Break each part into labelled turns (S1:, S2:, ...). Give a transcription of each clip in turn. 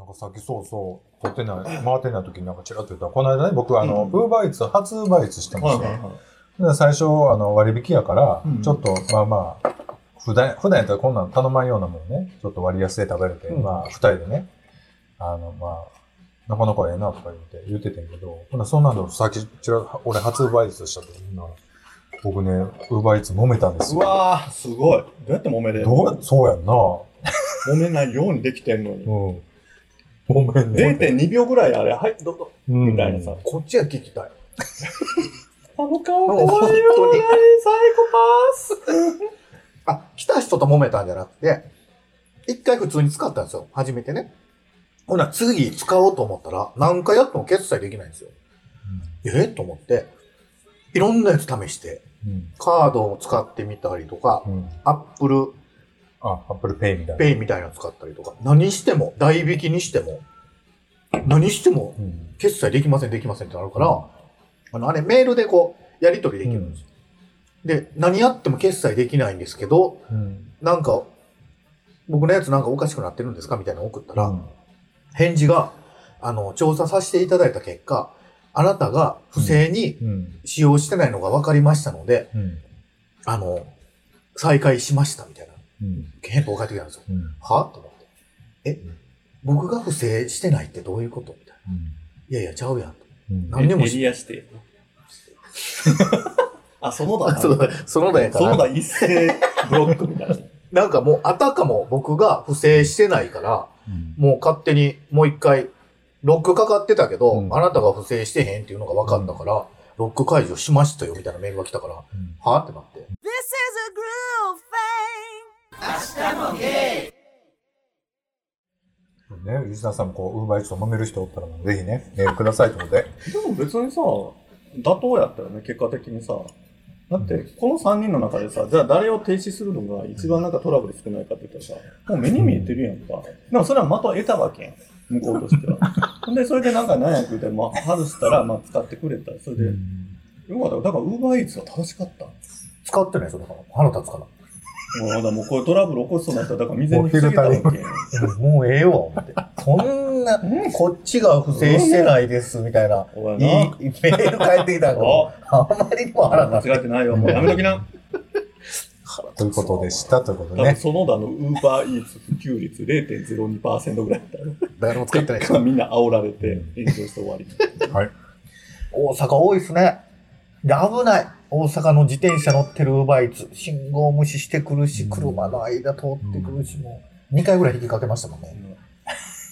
S1: なんかさっきそうそう、撮ってない、回ってない時になんかチラッと言ったら、この間ね、僕あの、
S2: うん
S1: ウーバーイーツ初ウーバーイーツしてました最初、あの、割引やから
S2: うん、
S1: ちょっと、まあまあ、普段、普段やったらこんなん頼まんようなもんね、ちょっと割安で食べれて、
S2: うん
S1: まあ、二人でね、あの、まあ、なかなかええなとか言って、言っててんけど、ほな、そんなのさっき、ちら、俺初ウーバーイーツした時に、僕ね、ウーバーイーツ揉めたんです
S2: う
S1: よ。
S2: わー、すごい。どうやって揉めれる？
S1: どうそうやんな。
S2: 揉めないようにできてんのに。
S1: うん。揉めんねん。
S2: 0.2秒ぐらいあれ、はい、どうぞ。
S1: うん
S2: みたいなさ。
S3: こっちは聞きたい。
S2: あの顔
S3: 怖いよ
S2: 怖いよ、
S3: 本当に
S2: サイコパース。
S3: あ、来た人と揉めたんじゃなくて、一回普通に使ったんですよ。初めてね。ほな、次使おうと思ったら、何回やっても決済できないんですよ。えと思って、いろんなやつ試して、
S1: うん。
S3: カードを使ってみたりとか
S1: う、ん。
S3: アップル
S1: あ、アップルペイみたいな。
S3: ペイみたいなの使ったりとか、何しても、代引きにしても、何しても
S1: うん。
S3: 決済できません、できませんってなるから、あの、あれメールでこう、やり取りできるんですよ。で、何やっても決済できないんですけど、
S1: うん。
S3: なんか、僕のやつなんかおかしくなってるんですかみたいなの送ったら、
S1: うん
S3: 返事が、あの、調査させていただいた結果、あなたが不正に
S1: うん。
S3: 使用してないのが分かりましたので、
S1: うん。
S3: あの、再開しましたみたいな
S1: うん。
S3: 返ってきたんですよ。
S1: うん。
S3: は？と思って。え、僕が不正してないってどういうこと？みたいな。いやいや、ちゃうやんと。
S1: うん。
S3: 何でも
S2: エリアして。あ、そのだな。
S3: そうだ、そのだやから。
S2: そのだ一斉ブロックみたいな。
S3: なんかもう、あたかも僕が不正してないから、
S1: うん。
S3: もう勝手にもう一回、ロックかかってたけど、
S1: うん
S3: あなたが不正してへんっていうのが分かったから、ロック解除しましたよみたいなメールが来たから、は？ってなって。
S4: This is a groove thing.
S1: ね、リスナーさんもこう、ウーバーイーツと揉める人おったら、ぜひね、メールくださいということで。
S2: でも別にさ、妥当やったよね、結果的にさ。だって、この3人の中でさ、じゃあ誰を停止するのが一番なんかトラブル少ないかって言ったらさ、もう目に見えてるやんか。でもそれは的を得たわけやん。向こうとしては。で、それでなんか何や言うて、まあ、外したら、まあ、使ってくれたら、それで、よかった。だから、ウーバーイーツは正しかった。
S3: 使ってないですよ、だから。腹立つから。
S2: もう、だもうこういうトラブル起こしそうな人は、だから未然に防げたわけ。
S3: もうええわ、思って。そんな、こっちが不正してないです、みたいな。
S2: おい
S3: い。メール返ってきたから、あまりにも腹
S2: 間
S3: 立つ。
S2: 違ってないよ。もうやめときな。
S1: ということでした。ということね。
S2: その他のウーバーイーツ普及率0.02%ぐらいだったら。
S3: 誰も使ってない。
S2: みんな煽られて炎上して終わり。
S1: はい。
S3: 大阪多いですね。で、危ない。大阪の自転車乗ってるウーバーイーツ。信号無視してくるし、
S1: うん
S3: 車の間通ってくるし、もう、2回ぐらい引きかけましたもんね。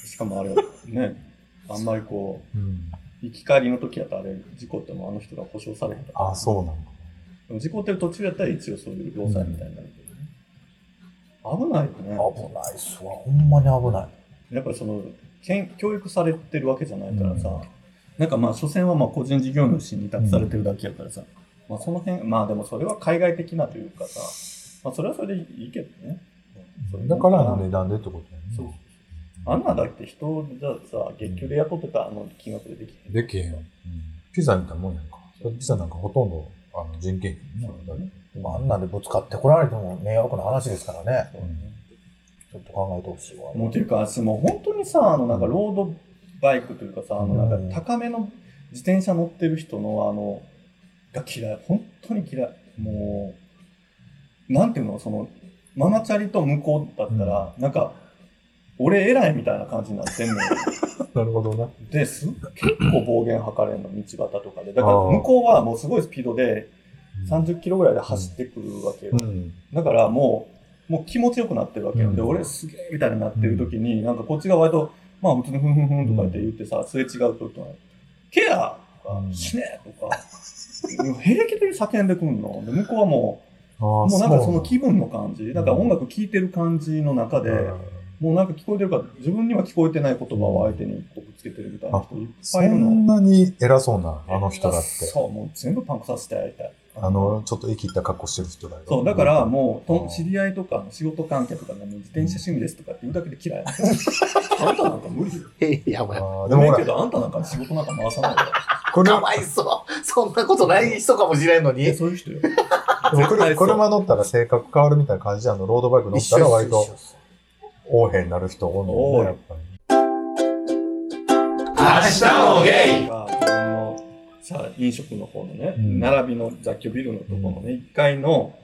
S2: しかもあれ、ね、あんまりこ
S1: うん。
S2: う、行き帰りの時やったらあれ、事故ってもあの人が保証されへん。
S1: あ、そうなの。
S2: でも事故ってる途中やったら一応そういう労災みたいになるけどね。危ないよね。
S3: 危ないっすわ。ほんまに危ない。
S2: やっぱりその、けん教育されてるわけじゃないからさ、
S1: うん
S2: なんかまあ、所詮はまあ個人事業主に託されてるだけやからさ、まあその辺、まあでもそれは海外的なというかさ、まあそれはそれでいいけどね。
S1: だからの値段でってことだよね。
S2: そうあんなだって人じゃさ、月給で雇ってたあの金額でできへん。
S1: できへんよ。ピザみたいなもんやんか。ピザなんかほとんどあの人件費やんね。
S3: でもあんなんでぶつかってこられても迷惑な話ですからね。
S2: そうね
S3: ちょっと考えてほしいわ。
S2: もうていうか、私もう本当にさ、あのなんかロードバイクというかさ、あのなんか高めの自転車乗ってる人のあの、が嫌い。本当に嫌い。もう、なんていうの、その、ママチャリと向こうだったら、なんか、俺偉いみたいな感じになってんのよ。
S1: なるほどな。
S2: で、す結構暴言吐かれるの、道端とかで。だから向こうはもうすごいスピードで30キロぐらいで走ってくるわけよ。
S1: うん。
S2: だからもう、もう気持ちよくなってるわけよ。
S1: うん
S2: で、俺すげえみたいになってる時に、なんかこっちが割と、まあ普通にふんふんふんとかって言ってさ、すれ違う時は、ケアとか
S1: う、ん
S2: 死ねとか、平気で叫んでくんの。で、向こうはも
S1: あ
S2: う、もうなんかその気分の感じ、だから音楽聴いてる感じの中で、もうなんか聞こえてるから、自分には聞こえてない言葉を相手にこうぶつけてるみたいな人いっ
S1: そ
S2: ぱいいるの。
S1: んなに偉そうな、あの人だって。
S2: そう、もう全部パンクさせてやりたい。
S1: あの、ちょっと生きった格好してる人だよ。
S2: そう、だからもう、
S1: うん
S2: と知り合いとか仕事関係とかでも自転車趣味ですとかって言うだけで嫌い。あんたなんか無理よ。
S3: えやばい。
S2: で
S1: でも
S2: けど、あんたなんか仕事なんか回さないから。
S1: これ
S3: かわいそう。そんなことない人かもしれんのに。
S2: え、そういう人よ。
S1: 車車乗ったら性格変わるみたいな感じで、あの、ロードバイク乗ったら割と
S3: 一緒です
S1: 横柄になる人多いのよね、やっぱり。
S4: もゲイ
S2: さ飲食の方のね、
S1: うん。
S2: 並びの雑居ビルのところのね、1階の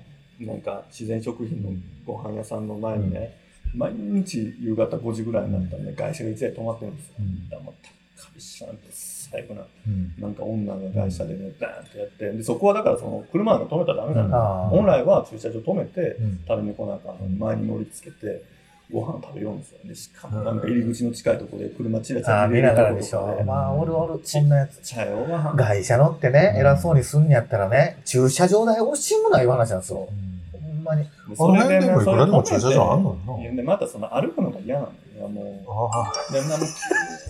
S2: なんか自然食品のご飯屋さんの前にね、毎日夕方5時ぐらいになったらね、外車が一台止まってるんですよ。
S1: うん。
S2: だからもう高飛車なんて最後な、
S1: うん。
S2: なんか女が外車でね、バーンってやって、でそこはだからその車なんか止めたらダメな
S1: ん。
S3: あー。
S2: 本来は駐車場止めて、
S1: うん。
S2: 食べに来なあかんの。に前に乗りつけて、ご飯食べようんですよ。で、しかもなんか入り口の近いところで車チラチ
S3: ああ、
S2: ラ入
S3: 見ながらでしょ。まあ、おるおる、そんなやつ。
S2: ちゃいおばはん。
S3: 外車乗ってね、
S1: うん
S3: 偉そうにすんやったらね、駐車場代惜しむない話なんですよ。ほんまに。
S1: あの辺でもいくらでも駐車場あんの？
S2: いや
S1: に
S2: でまたその歩くのが嫌なんだよ。もう、で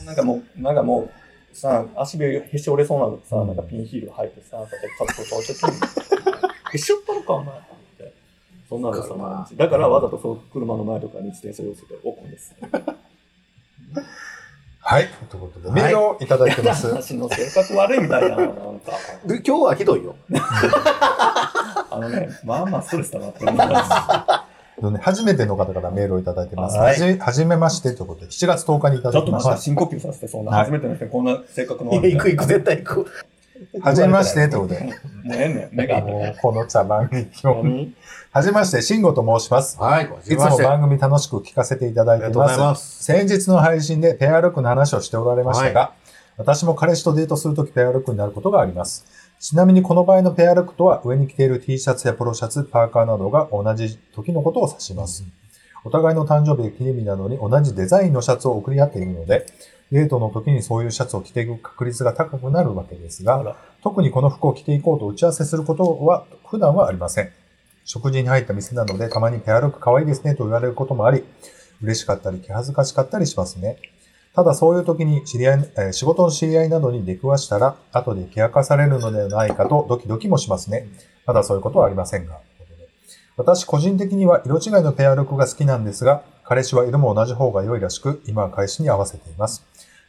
S2: なんかもう、なんかもう、さ、足でへし折れそうなのさ、なんかピンヒール履いてさ、こうやってカット倒して、へし折ったのか、お前。そんなのさ、毎日だからわざとその車の前とかに自転車寄せて置くんです。
S1: はい。ということで、メールをいただいてます。
S2: 私の性格悪いみたいな、なんか。
S3: で今日はひどいよ。
S2: あのね、まあまあストレスだなって思います。
S1: 初めての方からメールをいただいてます。
S3: はい
S1: はじめましてということで、7月10日にいた
S2: ちょっと待って、
S1: だきました。
S2: 深呼吸させて、そんな、
S1: はい
S2: 初めての人にこんな性格の
S3: いや、
S2: 悪い
S3: 行く行く、絶対行く。
S1: はじめましてということで、
S2: もうええねん、目が合って。
S1: もうこの茶番劇を。
S2: 何？
S1: はじめまして、慎吾と申します。
S3: はい、ご
S1: いつも番組楽しく聞かせていただいています。
S3: ます。
S1: 先日の配信でペアルックの話をしておられましたが、私も彼氏とデートするときペアルックになることがあります。ちなみにこの場合のペアルックとは上に着ている T シャツやポロシャツ、パーカーなどが同じ時のことを指します。お互いの誕生日や記念日などに同じデザインのシャツを送り合っているので、デートの時にそういうシャツを着ていく確率が高くなるわけですが特にこの服を着ていこうと打ち合わせすることは普段はありません。食事に入った店などでたまにペアルック可愛いですねと言われることもあり、嬉しかったり気恥ずかしかったりしますね。ただそういう時に知り合い、えー仕事の知り合いなどに出くわしたら、後で冷やかされるのではないかとドキドキもしますね。まだそういうことはありませんが。私個人的には色違いのペアルックが好きなんですが、彼氏は色も同じ方が良いらしく、今は彼氏に合わせています。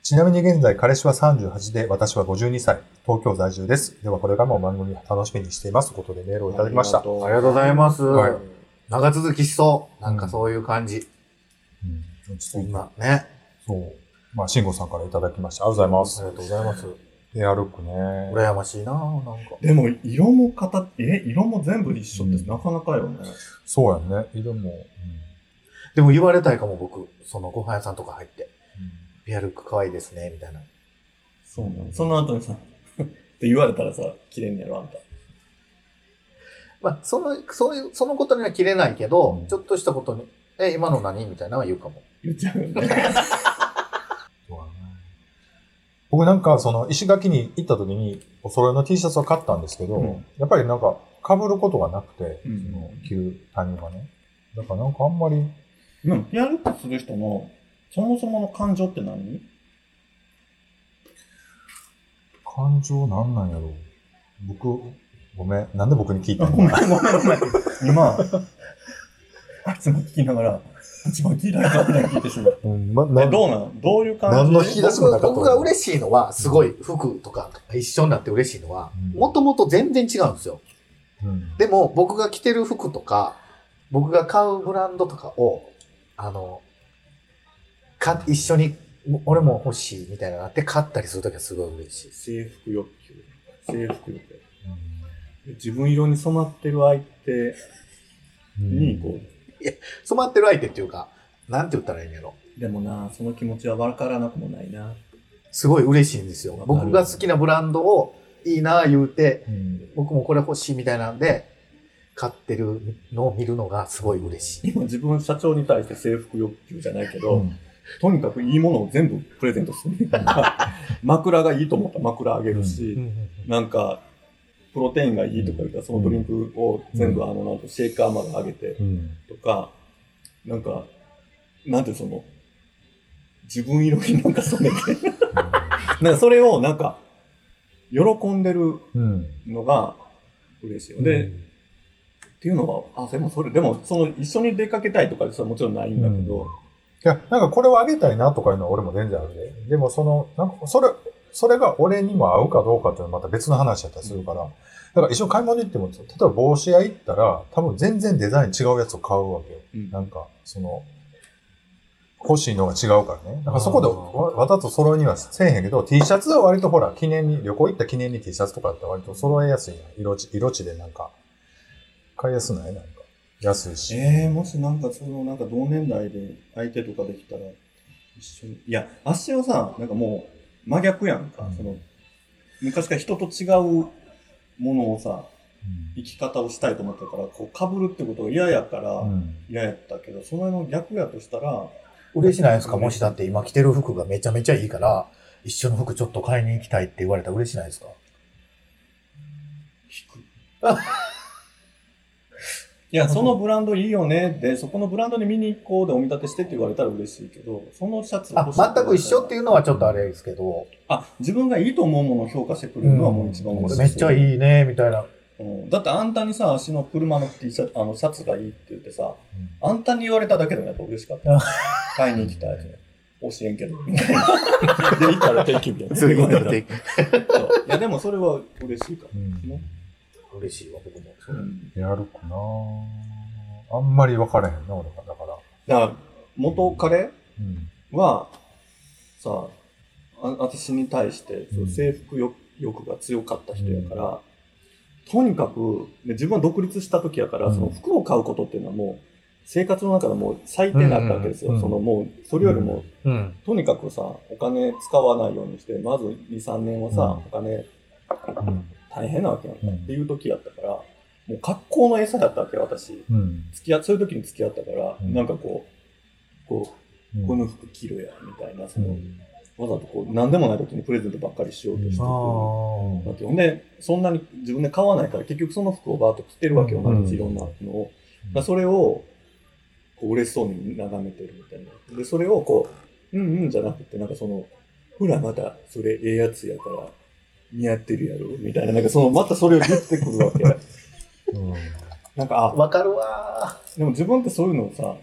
S1: ちなみに現在彼氏は38で、私は52歳、東京在住です。ではこれからも番組楽しみにしています。ということでメールをいただきました。
S2: ありがとう
S3: ありがとうございます。
S1: はい
S3: 長続きしそう。なんかそういう感じ。
S1: うん、
S3: そんな、ね。
S1: そう。まあ、慎吾さんからいただきました。ありがとうございます。
S3: ありがとうございます。
S1: ペアルックね。
S3: 羨ましいななんか。
S2: でも、色も形、え、色も全部一緒って
S1: うん
S2: なかなかよね。
S1: そうやね。色も。
S3: でも言われたいかも、僕。そのご飯屋さんとか入って。ペアルック可愛いですね、みたいな。
S2: そうなの。その後にさ、って言われたらさ、綺麗にやろ、あんた。
S3: まあ、その、そういう、そのことには切れないけど、
S1: うん
S3: ちょっとしたことに、え、今の何？みたいなのは言うかも。
S2: 言っちゃうよね。
S1: 僕なんか、その、石垣に行った時に、お揃いの T シャツを買ったんですけど、
S2: うん
S1: やっぱりなんか、被ることがなくて、
S2: うん
S1: その、着るタイミングがね。だからなんかあんまり、
S2: でも、ピアルックする人の、そもそもの感情って何？
S1: 感情なんなんやろう。僕、ごめん。なんで僕に聞いた
S2: ごめん、
S1: の
S2: ごめん、ごめん。今、あいつも聞きながら、一番嫌いたいな聞いてしまう。
S1: うん、ま、
S2: え、どうなのどういう感じ？
S1: 何の引き出しもなかった
S3: 僕僕が嬉しいのは、すごい服とか一緒になって嬉しいのは
S1: う、ん
S3: もともと全然違うんですよ。
S1: うん。
S3: でも、僕が着てる服とか、僕が買うブランドとかを、あの、か、一緒に、俺も欲しいみたいなのがあって買ったりするときはすごい嬉しい。
S2: 制服欲求。制服欲求。自分色に染まってる相手
S1: うん
S2: に、こ
S3: 染まってる相手っていうか、なんて言ったらいいんやろ。
S2: う、でもな、その気持ちは分からなくもないな。
S3: すごい嬉しいんですよ僕が好きなブランドをいいな言うて、
S1: うん
S3: 僕もこれ欲しいみたいなんで、買ってるのを見るのがすごい嬉しい。
S2: 今自分社長に対して制服欲求じゃないけど、
S1: うん
S2: とにかくいいものを全部プレゼントする。枕がいいと思った。ら枕あげるし、なんか、プロテインがいいとか言ったらそのドリンクを全部あの、なんかシェイカーまであげて
S1: うん。
S2: とか、なんか、なんてその、自分色になんか染めて、なんかそれをなんか、喜んでる
S1: うん。
S2: のが嬉しいよ。で、っていうのは、あ、でもそれ、でも、その、一緒に出かけたいとかはもちろんないんだけど、
S1: いや、なんかこれをあげたいなとかいうのは俺も全然あるで。でもその、なんかそれ、それが俺にも合うかどうかっていうのはまた別の話だったりするから。だから一緒に買い物に行っても、例えば帽子屋行ったら、多分全然デザイン違うやつを買うわけよ。
S2: うん
S1: なんか、その、欲しいのが違うからね。だからそこでわわざと揃いにはせえへんけど、T シャツは割とほら、記念に、旅行行った記念に T シャツとかって割と揃えやすいやん。色地、色地でなんか、買いやすない？なんか。安いし。
S2: えー、もしなんかその、なんか同年代で相手とかできたら、一緒に。いや、あっしはさ、なんかもう、真逆やんか。
S1: うん
S2: その、昔から人と違うものをさ、生き方をしたいと思ったから、こう、被るってことが嫌やから
S1: う、ん。
S2: 嫌やったけど、そのの逆やとしたら、
S3: 嬉しないですか？もしだって今着てる服がめちゃめちゃいいから、一緒の服ちょっと買いに行きたいって言われたら嬉しないですか？
S2: 引く。いや、そのブランドいいよねで、そこのブランドに見に行こうでお見立てしてって言われたら嬉しいけど、そのシャツ
S3: あ、全く一緒って
S2: いう。
S3: のはちょっとあれですけど、
S2: あ、自分がいいと思うものを評価してくれるのはもう一番嬉しい。
S3: めっちゃいいね、みたいな。
S2: うんだってあんたにさ、足の車の T シャツ、あの、シャツがいいって言ってさ、あんたに言われただけでもやっぱ嬉しかった。買いに行きたい。教えんけど、みたいな。で、行ったら定期日やね。
S3: そういうこと
S2: そう
S3: で
S2: いや、でもそれは嬉しいか
S1: うん
S2: ら。ね
S3: 嬉しいわ、僕も。
S2: うん
S1: やるかなあんまり分からへんな、俺は。だから。
S2: だから、元彼
S1: うん。
S2: は、さあ、私に対して、そう
S1: うん
S2: 征服欲欲が強かった人やから、とにかく、で自分は独立した時やから、
S1: うん
S2: その服を買うことっていうのはもう、生活の中でもう最低だったわけですよ。
S1: うん
S2: そのもう、それよりも、
S3: うん。
S2: とにかくさ、お金使わないようにして、まず2、3年はさ、
S1: うん
S2: お金
S1: うん。
S2: 大変なわけやんか、
S1: うん
S2: っていう時やったから、もう格好の餌だったわけ、私。
S1: うん。
S2: 付き合そういう時に付き合ったから、
S1: うん
S2: なんかこう、こう、
S1: うん
S2: この服着ろや、みたいな、その、
S1: うん
S2: わざとこう、何でもない時にプレゼントばっかりしようとしてくる。
S3: あ
S2: わけよで、そんなに自分で買わないから、結局その服をバーッと着てるわけよ、
S1: うん
S2: 毎日いろんなのを。だからそれを、こう嬉しそうに眺めてるみたいな。で、それをこう、うんうんじゃなくて、なんかその、ほらまた、それええやつやから、似合ってるやろ、みたいな、なんかその、またそれを言ってくるわけ。
S1: うん。
S2: なんか、あ、
S3: わかるわ。
S2: でも自分ってそういうのをさ、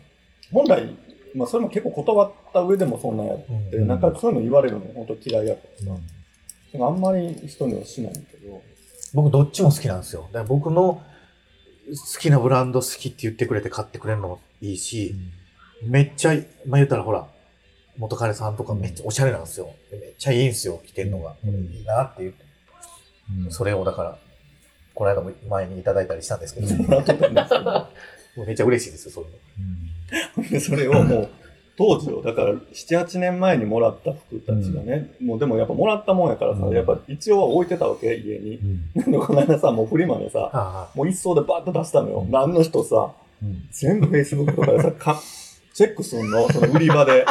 S2: 本来、まあそれも結構断った上でもそんなんやって、
S1: うん。
S2: なんかそういうの言われるの本当嫌いやからさ、なんかあんまり人にはしないけど、
S3: 僕どっちも好きなんですよ。だから僕の好きなブランド好きって言ってくれて買ってくれるのもいいし、めっちゃ、まあ言ったらほら、元彼さんとかめっちゃおしゃれなんですよ。でめっちゃいいんですよ、着てるのが。
S1: うん
S3: いいなって言って。
S1: うん
S3: それをだから、この間も前にいただいたりしたんですけど、
S2: もらってたんですけど、
S3: もうめっちゃ嬉しいですよ、そういうの。
S2: で それをもう、当時を、だから、7、8年前にもらった服たちがね、もうでもやっぱもらったもんやからさ、
S1: うん
S2: やっぱ一応は置いてたわけ、家に。
S1: うん
S2: で、この間さ、もうフリマでさ、
S3: あ
S2: もう一層でバーッと出したのよ。何の人さ、
S1: うん
S2: 全部 Facebook とかでさ、かチェックすんの、その売り場で。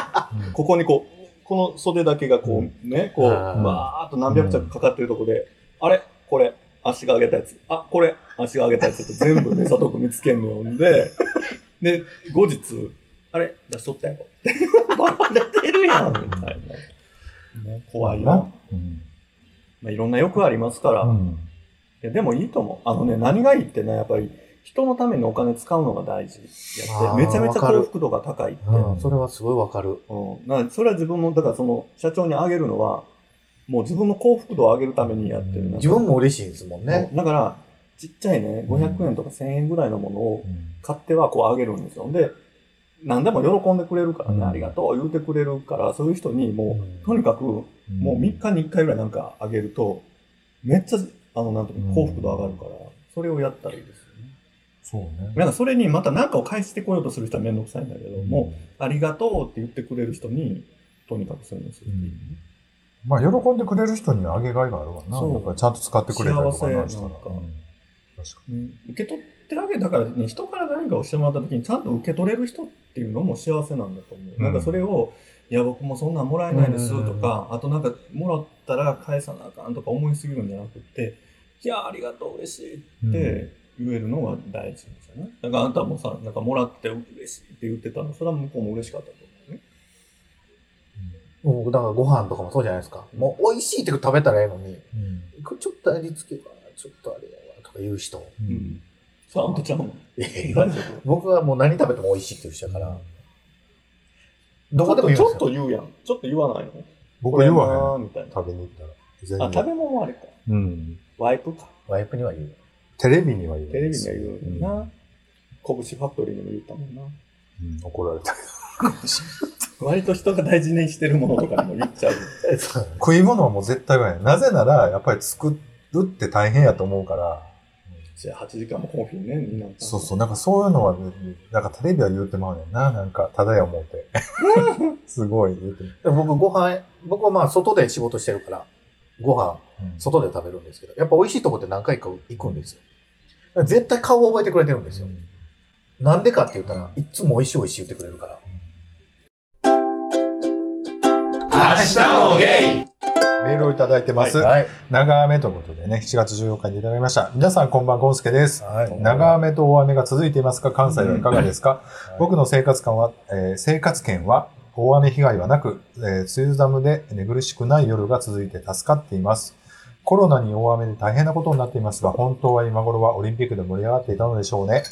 S2: ここにこう、この袖だけがこう、ね、こう、
S3: あー
S2: バーっと何百着かかってるとこで、あれ？これ、足が上げたやつ。あ、これ、足が上げたやつって全部目ざとく見つけんのよんで、で、後日、あれ？出しとったやろ。バレてるやん、みたいな。ね、怖いな。
S1: うん。
S2: まあ、いろんな欲ありますから。
S1: うん。
S2: いやでもいいと思う。あのね、何がいいってね、やっぱり、人のためにお金使うのが大事やって、めちゃめちゃ幸福度が高いって。
S3: うん、それはすごいわかる。
S2: うん。だからそれは自分の、だからその、社長にあげるのは、もう自分の幸福度を上げるためにやってる。
S3: 自分も嬉しいですもんね。
S2: うんだから、ちっちゃいね、500円とか1000円ぐらいのものを買ってはこうあげるんですよ。で、何でも喜んでくれるからね、
S1: うん
S2: ありがとう言うてくれるから、そういう人にもう、
S3: うん
S2: とにかく、もう3日に1回ぐらいなんかあげると、めっちゃ、あの、なんていうの幸福度上がるから、それをやったらいいです。
S1: そうね。
S2: なんかそれにまた何かを返してこようとする人はめんどくさいんだけど、もう、ありがとうって言ってくれる人に、とにかくそういうのするうね。
S1: まあ、喜んでくれる人にはあげがいがあるわな。
S2: そう
S1: やっぱりちゃんと使ってくれたりとか
S2: 幸せ
S1: なんしたら。
S2: なんか
S1: うん確か
S2: うん受け取ってあげたからね、人から何かをしてもらった時にちゃんと受け取れる人っていうのも幸せなんだと思う。
S1: うん
S2: なんかそれを、いや、僕もそんなんもらえないです
S3: うん
S2: とか、あとなんか、もらったら返さなあかんとか思いすぎるんじゃなくって、いや、ありがとう、嬉しいって言えるのが大事ですよね。だからあんたもさ、なんかもらって嬉しいって言ってたの、それは向こうも嬉しかったと思うね。
S3: もうだからご飯とかもそうじゃないですか。もう美味しいって食べたらええのに、
S1: うん
S3: これちょっと味付けが、ちょっとあれやわとか言う人。
S1: う
S2: うんん。さあ、あんたちゃうもん。
S3: いやいや
S2: 大丈
S3: 僕はもう何食べても美味しいっていう人だから、ど
S2: 夫。
S3: こでも言うん
S2: ちょっ。と言うやん。ちょっと言わないの？
S1: 僕言わへん。
S2: みたいな。
S1: 食べに行ったら。全
S2: あ、食べ物はあれか。
S1: うん。
S2: ワイプか。
S3: ワイプには言う。
S1: テレビには言う。
S2: テレビには言うよな。
S1: うん
S2: 拳ファクトリーにも言ったもんな。
S1: うん怒られたけど。
S2: 割と人が大事にしてるものとかにも言っちゃう。
S1: 食い物はもう絶対言わない。なぜなら、やっぱり作るって大変やと思うから、
S2: じゃあ8時間もコーヒーね、みんな。
S1: そうそう、なんかそういうのは、なんかテレビは言うてまうねんな、なんか、ただや思うて。すごい言うて
S3: 僕ご飯、僕はまあ外で仕事してるから、ご飯、
S1: うん
S3: 外で食べるんですけど、やっぱ美味しいとこって何回か行くんですよ。絶対顔を覚えてくれてるんですよ。なんでかって言ったら、いつも美味しい美味しい言ってくれるから。
S4: 明日もゲイ
S1: メールをいただいてます。
S3: はい。
S1: 長雨ということでね、7月14日にいただきました。皆さんこんばん、ゴンスケです。
S3: はい
S1: 長雨と大雨が続いていますが、関西はいかがですか、
S3: い
S1: 僕の生活感は、えー生活圏は大雨被害はなく、えー梅雨寒で寝苦しくない夜が続いて助かっています。コロナに大雨で大変なことになっていますが、本当は今頃はオリンピックで盛り上がっていたのでしょうね。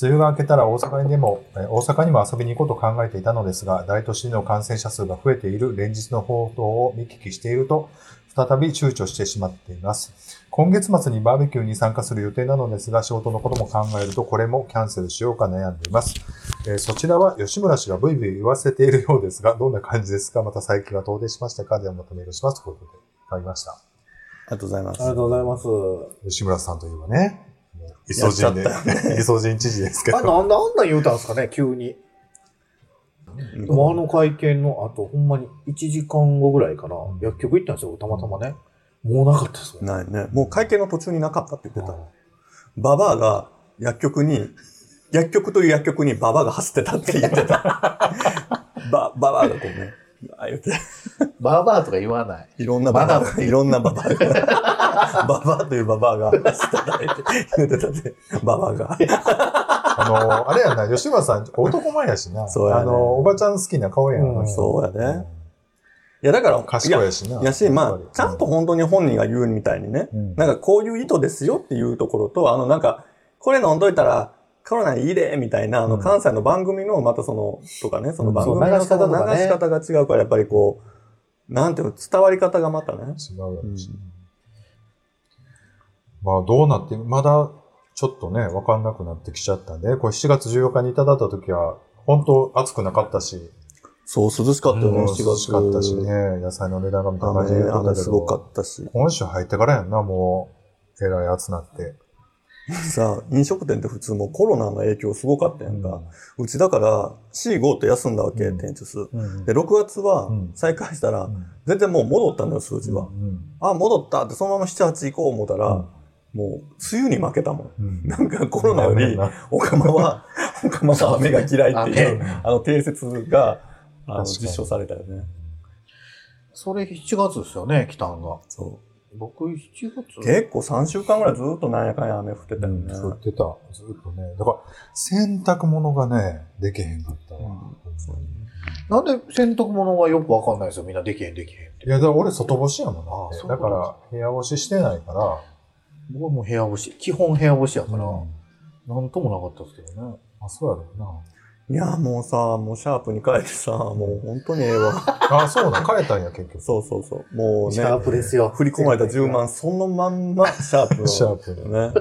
S1: 梅雨が明けたら大阪にでも、大阪にも遊びに行こうと考えていたのですが、大都市の感染者数が増えている連日の報道を見聞きしていると、再び躊躇してしまっています。今月末にバーベキューに参加する予定なのですが、仕事のことも考えると、これもキャンセルしようか悩んでいます。えーそちらは吉村氏がブイブイ言わせているようですが、どんな感じですか？また最近は遠出しましたか？ではまたメールします。ということで、いただきました。
S2: ありがとうございます。
S3: ありがとうございます。
S1: 吉村さんといえばね、イソジンで、
S2: やっちゃった
S1: イソジン知事ですけ
S3: あ、
S1: ど。
S3: なんであんなん言うたんですかね、急に。
S2: う？ん
S3: でもあの会見の後、ほんまに1時間後ぐらいかな、
S1: ん
S3: 薬局行ったんですよ、たまたまね。もうなかったですもん。
S2: ないね。もう会見の途中になかったって言ってた。ババアが薬局に、薬局という薬局にババアが走ってたって言ってた。バババアがこうね、ああ言って、
S3: バーバーとか言わない。
S2: いろんなババア。いろんなババア。が、ババアというババアが ババアが。
S1: あの、あれやな、吉村さん、男前やしな。
S2: そうやね。
S1: あの、おばちゃん好きな顔やん。
S3: うん
S2: そうやね。いや、だから、
S1: 賢いやしな。
S2: やし、まあ、ちゃんと本当に本人が言うみたいにね、
S1: うん。
S2: なんかこういう意図ですよっていうところと、あのなんか、これ飲んどいたら、コロナいいで、みたいな、あの、
S1: うん。
S2: 関西の番組の、またその、とかね、その番組の
S3: 流し方
S2: が違うから、やっぱりこう、なんていうの、伝わり方がまたね。
S1: 違うやろし。まあ、どうなって、まだ、ちょっとね、わかんなくなってきちゃったんで、これ7月14日にいただいた時は、本当暑くなかったし、
S2: そう、涼しかったよね、
S1: うん
S2: 7月。
S1: 涼しかったしね、野菜の値段がみたいな感じで
S2: 雨、雨すごか
S1: ど、
S2: ったし。
S1: 今週入ってからやんな、もう、えらい暑なって。
S2: さ、飲食店って普通もうコロナの影響すごかったやんか。うちだから、4、5って休んだわけ、
S1: うん
S2: 店長数。
S1: うん
S2: で、6月は
S1: うん
S2: 再開したら
S1: う、ん
S2: 全然もう戻ったんだよ、数字は。
S1: うん
S2: あ、戻ったって、そのまま7、8行こう思ったら、
S1: うん
S2: もう、梅雨に負けたもん。
S1: うん
S2: なんかコロナより、
S1: な
S2: オカマは、オカマは雨が嫌いっていう、
S1: 雨
S2: あの定説が、あの、実証されたよね。
S3: それ7月ですよね、来たんが。
S2: そ
S3: 僕7月
S2: う。結構3週間ぐらいずっとなんやかんや雨降ってたよね。
S1: 降ってた。ずっとね。だから、洗濯物がね、できへんかった
S3: なんで洗濯物はよくわかんないですよ？みんなできへんできへんって。
S1: いや、だから俺外干しやもん
S3: あ
S1: なだから、部屋干ししてないから、
S3: 僕はもう部屋干し。基本部屋干しやから、
S1: うん
S3: なんともなかったですけどね。
S1: あ、そうやろうな。
S2: いや、もうさ、もうシャープに変えてさ、もう本当にええわ。
S1: あ、そうだ、変えたんや、結局。
S2: そうそうそう。もうね、
S3: シャープですよ。
S2: 振り込まれた10万、そのまんまシャープの
S1: シャープに。
S2: ね、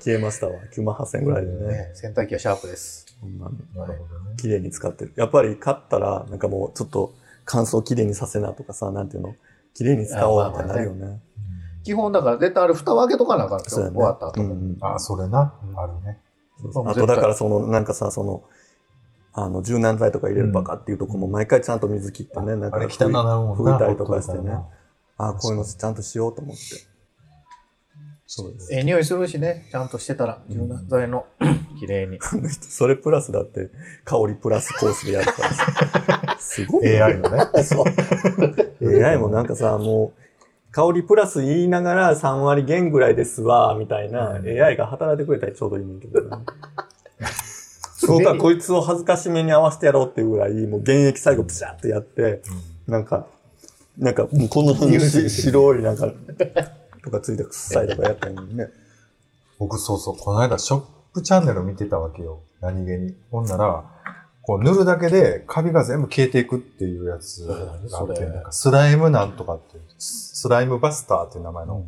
S2: 消えましたわ。9万8000ぐらいでね。
S3: ね、洗濯機はシャープです。
S2: ほんまに
S1: なるほどね。
S2: 綺麗に使ってる。やっぱり買ったら、なんかもうちょっと乾燥綺麗にさせなとかさ、なんていうの、綺麗に使おうってなるよね。
S3: 基本だから絶対あれ蓋を開けとかなあかんですよ。
S2: そうやね。
S3: 終わった後。
S2: うんうん
S1: あ、それな。あるね。
S2: あとだからその、なんかさ、その、あの、柔軟剤とか入れるバカっていうとこも毎回ちゃんと水切ってね、なん
S1: なんな。
S2: 拭いたりとかしてね
S1: ほっといたらな。
S2: あこういうのちゃんとしようと思って。そうです。
S3: ええ匂いするしね、ちゃんとしてたら、柔軟剤の、綺麗に。
S2: あの人それプラスだって、香りプラスコースでやるからさ。すごいよね。
S1: AI のね。
S2: そう。AI もなんかさ、もう、香りプラス言いながら3割減ぐらいですわ、みたいな、AI が働いてくれたらちょうどいいねんけどね。そうか、こいつを恥ずかしめに合わせてやろうっていうぐらい、もう現役最後ピシャってやって、なんか、なんか、もうこの辺にし白いなんか、とかついて臭いとかやったのにね。
S1: 僕、そうそう、この間、ショップチャンネル見てたわけよ。何気に。ほんなら、こう塗るだけでカビが全部消えていくっていうやつがあって、
S3: それ
S1: なんかスライムなんとかっていう、スライムバスターっていう名前の、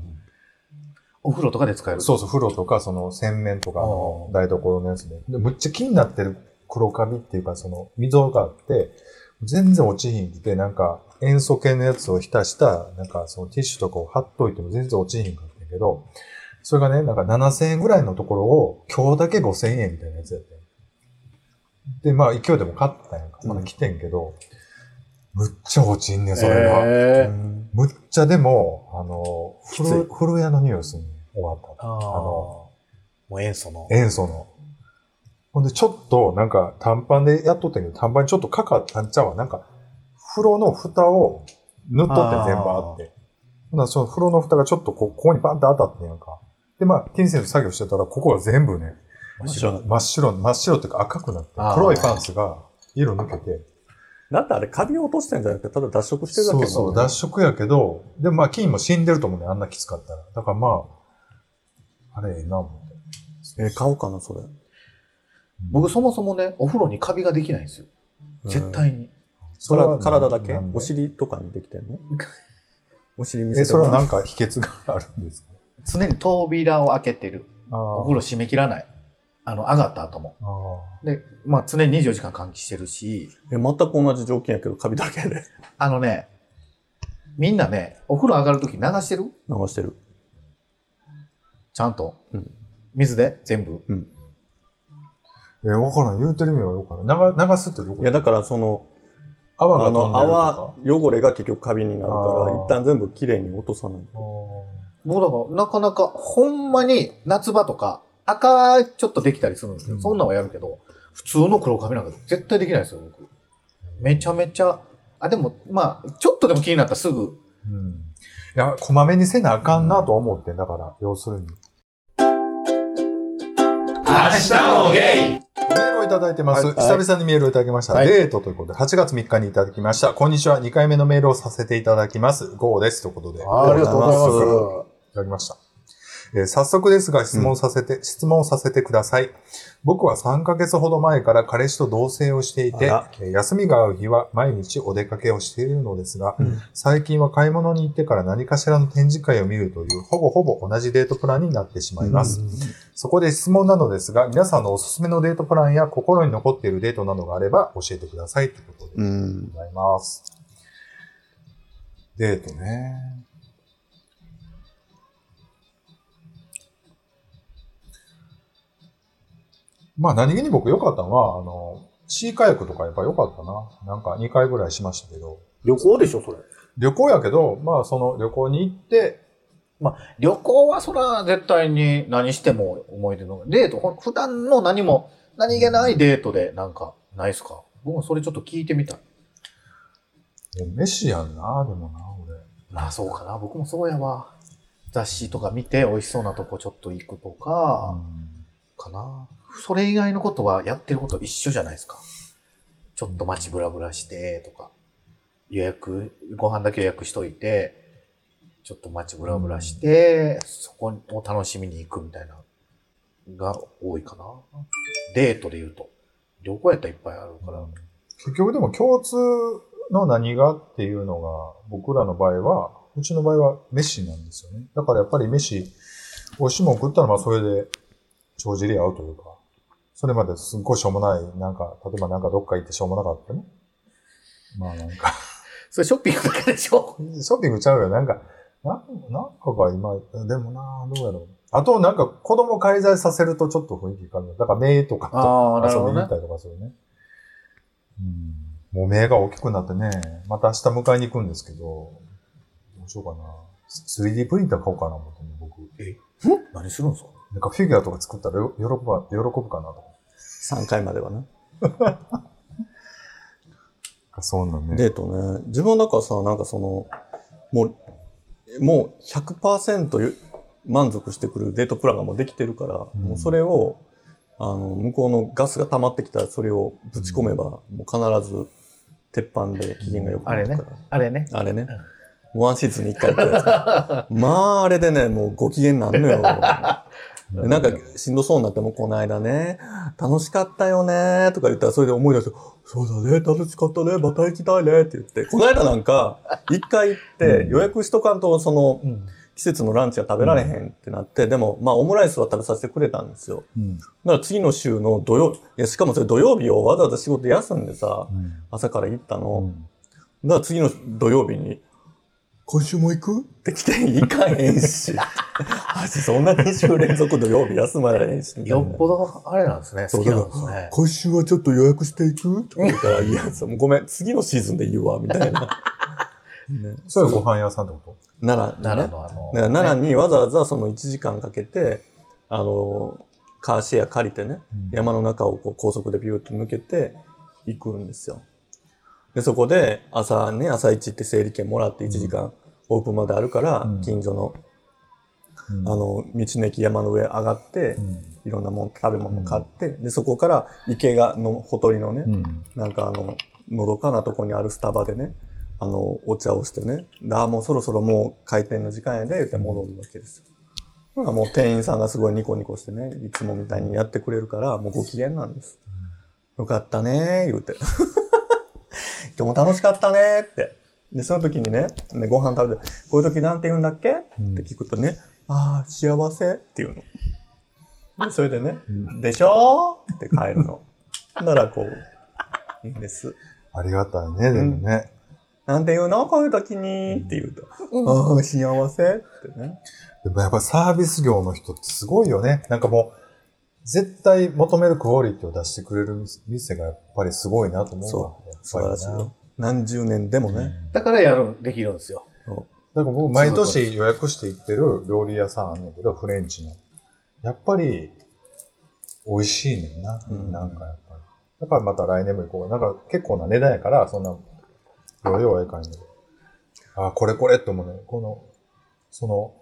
S3: お風呂とかで使える？
S1: そうそう、風呂とか、その洗面とかの台所のやつで。で、むっちゃ気になってる黒カビっていうか、その溝があって、全然落ちひんくて、なんか塩素系のやつを浸した、なんかそのティッシュとかを貼っといても全然落ちひんかったけど、それがね、なんか7000円ぐらいのところを今日だけ5000円みたいなやつやったよで、まあ勢いでも買ったんやんか。まだ来てんけど、むっちゃ落ちんねん、それが。
S3: へー
S1: むっちゃでも、あの、古古屋の匂いするね終わった後。
S3: あ
S1: の、
S3: もう塩素の。
S1: 塩素の。ほんで、ちょっと、なんか、短パンでやっとったけど、短パンにちょっとかかったんちゃうわ。なんか、風呂の蓋を塗っとって全部あって。ほんならその風呂の蓋がちょっとこう、ここにバンって当たってんやんか。で、まあ、ティンセント作業してたら、ここが全部ね、
S2: 真っ白
S1: 真っ白、真っ白っていうか赤くなって黒いパンツが色抜けて、
S2: だってあれ、カビを落としてんじゃなくて、ただ脱色してるだけ
S1: そうそう、脱色やけど、でもまあ、菌も死んでると思うね、あんなきつかったら。だからまあ、あれええな、思って。
S2: えー買おうかな、それ。
S3: 僕そもそもね、お風呂にカビができないんですよ。絶対に。
S1: それは
S2: 体体だけ？お尻とかにできてんの？お尻見せ
S1: え、
S2: てもらう？
S1: それはなんか秘訣があるんですか？
S3: 常に扉を開けてる。
S1: あ
S3: お風呂閉め切らない。あの、上がった後も。
S1: あ
S3: で、まあ常に24時間換気してるし、
S2: え、全く同じ条件やけど、カビだらけで
S3: あのね、みんなね、お風呂上がるとき流してる？
S2: 流してる。
S3: ちゃんと。
S2: うん
S3: 水で？全部。
S1: え、わからん。言うてる意味はよくわからん。流流すってどこ
S2: いや、だからその、
S1: 泡が
S2: あの、泡、汚れが結局カビになるから、一旦全部きれいに落とさない。
S1: あ
S3: 僕だから、なかなか、ほんまに夏場とか、赤ちょっとできたりするんですよ。
S1: うん
S3: そんなんはやるけど、普通の黒カビなんか絶対できないですよ、僕。めちゃめちゃ、あ、でも、まあ、ちょっとでも気になったらすぐ、
S1: ーうん。いや、こまめにせなあかんなと思ってんだから、要するに。
S4: 明日もゲイ
S1: メールをいただいてます。
S3: はい
S1: 久々にメールをいただきました。
S3: はい
S1: デートということで、8月3日にいただきました。こんにちは。2回目のメールをさせていただきます。GO です。ということで。
S3: ありがとうございます。
S1: いただきました。えー早速ですが質問させて、質問させてください。僕は3ヶ月ほど前から彼氏と同棲をしていて休みが合う日は毎日お出かけをしているのですが、
S2: うん
S1: 最近は買い物に行ってから何かしらの展示会を見るという、ほぼほぼ同じデートプランになってしまいます。そこで質問なのですが、皆さんのおすすめのデートプランや心に残っているデートなどがあれば教えてくださいということで
S2: うん。
S1: ございます。デートね。まあ何気に僕良かったのは、あの、シーカヤックとかやっぱ良かったな。なんか2回ぐらいしましたけど。
S3: 旅行でしょ、それ。
S1: 旅行やけど、まあその旅行に行って、
S3: 旅行はそら絶対に何しても思い出の。デート、普段の何も、何気ないデートでなんか、ないっすか？僕もそれちょっと聞いてみたい。
S1: え飯やんな、でもな、俺。
S3: まあそうかな。僕もそうやわ。雑誌とか見て美味しそうなとこちょっと行くとか、かな。それ以外のことはやってること一緒じゃないですか。ちょっと街ブラブラしてとか、予約、ご飯だけ予約しといて、ちょっと街ブラブラして、そこを楽しみに行くみたいな、が多いかな。デートで言うと。旅行やったらいっぱいあるから。
S1: 結局でも共通の何がっていうのが、僕らの場合は、うちの場合は飯なんですよね。だからやっぱり飯、美味しいもん食ったらまあそれで帳尻合うというか、それまですっごいしょうもない、なんか、例えばなんかどっか行ってしょうもなかったね。まあなんか、
S3: それショッピングだけでしょ？
S1: ショッピングちゃうよ。なんか、ななんかが今、でもなどうやろう。あとなんか子供介在させるとちょっと雰囲気変わる。だから目とかと遊びに行ったりとかするね。うん。もう目が大きくなってね、また明日迎えに行くんですけど、どうしようかな。3D プリンター買おうかな思ってね、僕。
S3: 何するんですか？
S1: なんかフィギュアとか作ったらよ喜ぶわ喜ぶかなと
S2: 3回まではね。
S1: か。そうなんね。
S2: デートね。自分なんかさ、なんかその、もう、もう100%ゆ満足してくるデートプランがもうできてるから、
S1: うん
S2: もうそれを、あの、向こうのガスが溜まってきたらそれをぶち込めば、もう必ず鉄板で機嫌が良くなるから。
S3: あれね。
S2: あれね。ワンシーズンに一回やったやつ。まあ、あれでね、もうご機嫌なんのよ。でなんか、しんどそうになっても、この間ね、楽しかったよね、とか言ったら、それで思い出して、そうだね、楽しかったね、また行きたいね、って言って、この間なんか、一回行って、
S1: うん
S2: 予約しとかんと、その、
S3: うん。
S2: 季節のランチは食べられへんってなって、でも、まあ、オムライスは食べさせてくれたんですよ。
S1: うん。
S2: だから次の週の土曜、いや、しかもそれ土曜日をわざわざ仕事休んでさ、
S1: うん
S2: 朝から行った
S1: う
S2: の。
S1: ん
S2: だから次の土曜日に、今週も行く？って来て、行かへんし。あいつそんな2週連続土曜日休まれへんし。
S3: よっぽど、あれなんですね。
S2: そう
S3: 好きなんですね。
S2: 今週はちょっと予約していく？とか言ったら、いや、そうごめん、次のシーズンで言うわ、みたいな。ね、
S1: それはご飯屋さんってこ
S2: 奈良。
S3: 奈良のあの、
S2: だから奈良にわざわざその1時間かけて、あの、カーシェア借りてね、
S1: うん
S2: 山の中をこう高速でビューッと抜けて行くんですよ。で、そこで朝ね、朝一って整理券もらって1時間オープンまであるから、
S1: うん
S2: 近所の、あの、道の駅山の上上がって、
S1: うん
S2: いろんなもん、食べ物買って、で、そこから池がのほとりのね、
S1: うん。
S2: なんかあの、のどかなとこにあるスタバでね、あの、お茶をしてね、であーもうそろそろもう開店の時間やで、言って戻るわけですよ。ほらもう店員さんがすごいニコニコしてね、いつもみたいにやってくれるから、もうご機嫌なんです。よかったねー、言うて。今日も楽しかったねーって。で、その時にね、ねご飯食べて、こういう時なんて言うんだっけ、
S1: うん
S2: って聞くとね、ああ、幸せって言うの。で、それでね、でしょ？ーって帰るの。ならこう、いいんです。
S1: ありがたいね、でもね。
S2: なんて言うの？こういう時にって言うと、ああ、幸せってね。
S1: でもやっぱサービス業の人ってすごいよね。なんかもう、絶対求めるクオリティを出してくれる店がやっぱりすごいなと思うわ。
S2: 素晴らしいよ。何十年でもね。
S3: だからやる、できるんですよ。
S1: だから僕毎年予約して行ってる料理屋さんあんねんけど、フレンチの。やっぱり、美味しいねんな。
S2: うん
S1: なんかやっぱり。だからまた来年も行こう。なんか結構な値段やから、そんな、容量はいかんけど。あ、これこれって思うね。この、その、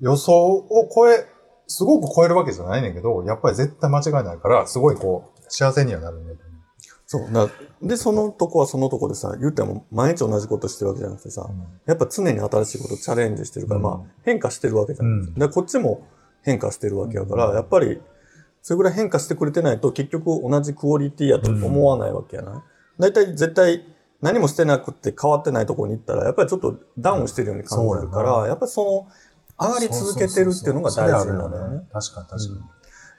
S1: 予想を超え、すごく超えるわけじゃないねんけど、やっぱり絶対間違いないから、すごいこう、幸せにはなるね。
S2: そう。だで、そのとこはそのとこでさ、言っても毎日同じことしてるわけじゃなくてさ、やっぱ常に新しいことチャレンジしてるから、
S1: うん
S2: まあ変化してるわけじゃん。
S1: うん
S2: で、こっちも変化してるわけやから、
S1: うん
S2: やっぱり、それぐらい変化してくれてないと結局同じクオリティやと思わないわけやない。だいたい絶対何もしてなくて変わってないところに行ったら、やっぱりちょっとダウンしてるように感じるから、やっぱりその、上がり続けてるっていうのが大事なんだよね。
S1: 確かに確かに。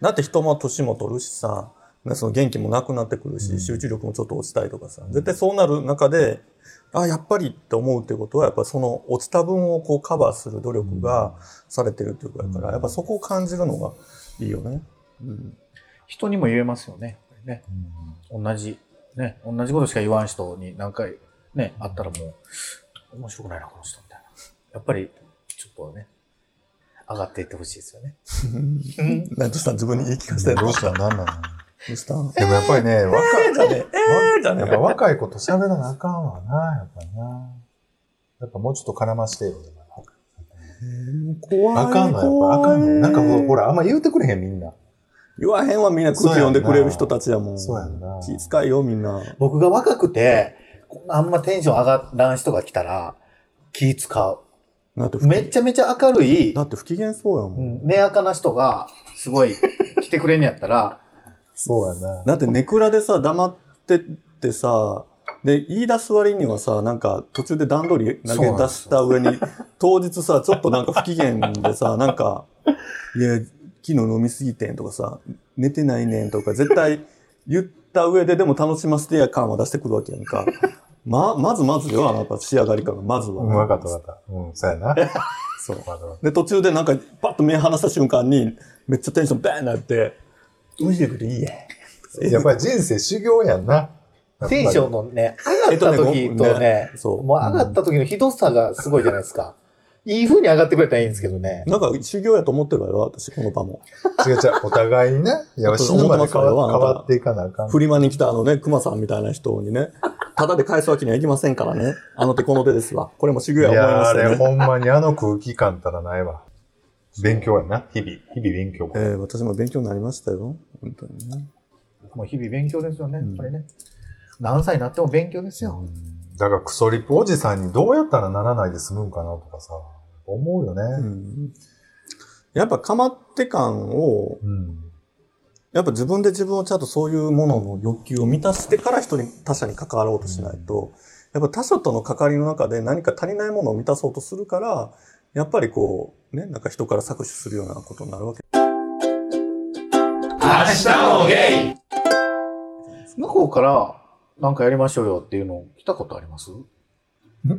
S2: だって人も年も取るしさ、ねその元気もなくなってくるし、
S1: うん
S2: 集中力もちょっと落ちたりとかさ、絶対そうなる中で、あ、やっぱりって思うっていうことは、やっぱその落ちた分をこうカバーする努力がされてるっていうことだから、
S1: うん
S2: やっぱそこを感じるのがいいよね。うん。
S3: 人にも言えますよね。やっぱりね。
S1: うん
S3: 同じ、ね、同じことしか言わん人に何回ね、会ったらもう、面白くないな、この人みたいな。やっぱり、ちょっとね、上がっていってほしいですよね。
S2: なんとしたん自分に言い聞かせてんの
S1: どうしたんなんなの
S2: どうした？ん
S1: でもやっぱりね、若い、
S2: えーじゃねえーじゃね
S1: やっぱ若い子と喋らなあかんわな、やっぱりな。やっぱもうちょっと絡ましてよ。
S2: 怖い。
S1: あかんの、やっぱあかんの。なんかほら、あんま言うてくれへん、みんな。
S2: 言わへんわ、みんな空気読んでくれる人たちやもん。
S1: そうやんな。
S2: 気遣いよ、みんな。
S3: 僕が若くて、あんまテンション上がらん人が来たら、気使う。
S2: だって
S3: めちゃめちゃ明るい
S2: だ、って不機嫌そうやも。
S3: うんん寝やかな人が、すごい来てくれんやったら、
S1: そうやな。
S2: だってネクラでさ、黙ってってさ、で、言い出す割にはさ、なんか途中で段取り投げ出した上に、当日さ、ちょっとなんか不機嫌でさ、なんか、いや、昨日飲みすぎてんとかさ、寝てないねんとか、絶対言った上ででも楽しませてや感は出してくるわけやんか。ま、まずまずよ、あなた仕上がりから、まずは。
S1: うん、わかったわかった。うん、そうやな。
S2: そう。で、途中でなんか、パッと目離した瞬間に、めっちゃテンションバーンなって、無視でくていいや。
S1: たやっぱり人生修行やんな。
S3: テンションのね、上がった時と
S2: えっとね
S3: ね、
S2: そう
S3: もう上がった時のひどさがすごいじゃないですか。いい風に上がってくれたらいいんですけどね。
S2: なんか修行やと思ってるわよ、私、この場も。
S1: 違う違う、お互いにね。いや、死ぬまで変わ変わっていかなあかん。
S2: フリマに来たあのね、熊さんみたいな人にね、ただで返すわけにはいきませんからね。あの手この手ですわ。これも修行や思い
S1: いやー、あれ。ほんまにあの空気感たらないわ。勉強やな。日々。日々勉強。
S2: えー、私も勉強になりましたよ。本当にね。
S3: もう日々勉強ですよね、やっぱりね。何歳になっても勉強ですよ。
S1: だからクソリップおじさんにどうやったらならないで済むんかなとかさ、思うよ
S2: う
S1: ね。
S2: ん。やっぱかまって感を、
S1: うん。
S2: やっぱ自分で自分をちゃんとそういうものの欲求を満たしてから人に、他者に関わろうとしないと、やっぱ他者との関わりの中で何か足りないものを満たそうとするから、やっぱりこう、ね、なんか人から搾取するようなことになるわけ。
S4: 明日もゲイ
S3: 向こうから、なんかやりましょうよっていうの来たことあります？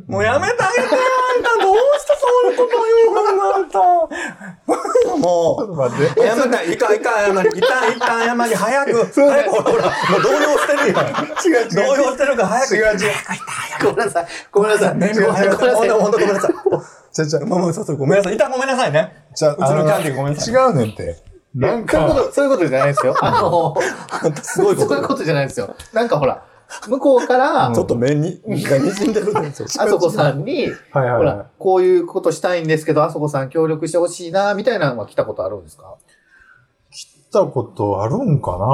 S2: もうやめてあげてよあんたどうしてそういうこと言うのあんたもう。
S1: 待って。
S2: やめて、いかんいかん、謝り。いかんいかん、謝り。早く。早く、ほら、ほら、もう動揺してるやん。
S1: 違う違う。
S2: 動揺してるから早く。
S1: 違う違う。
S3: ごめんなさい。ごめんなさい。
S2: ね、
S3: ごめんなさい。
S2: ほんと、ほんとごめんなさい。
S1: じゃじゃ
S2: まあまあ、そうそう、ごめんなさい。一旦ごめんなさいね。
S1: じゃ
S2: うちのキャンディーごめんなさい
S1: 違うねんって。なんか、
S3: そういうこと、そういうことじゃないですよ。あの、
S2: すごいこと
S3: そういうことじゃないですよ。なんかほら、向こうから、
S2: ちょっと目に、が滲んでるんですよ。
S3: あそこさんに、
S1: はいはいは
S3: ほら、こういうことしたいんですけど、あそこさん協力してほしいな、みたいなのは来たことあるんですか？
S1: い。来たことあるんかな？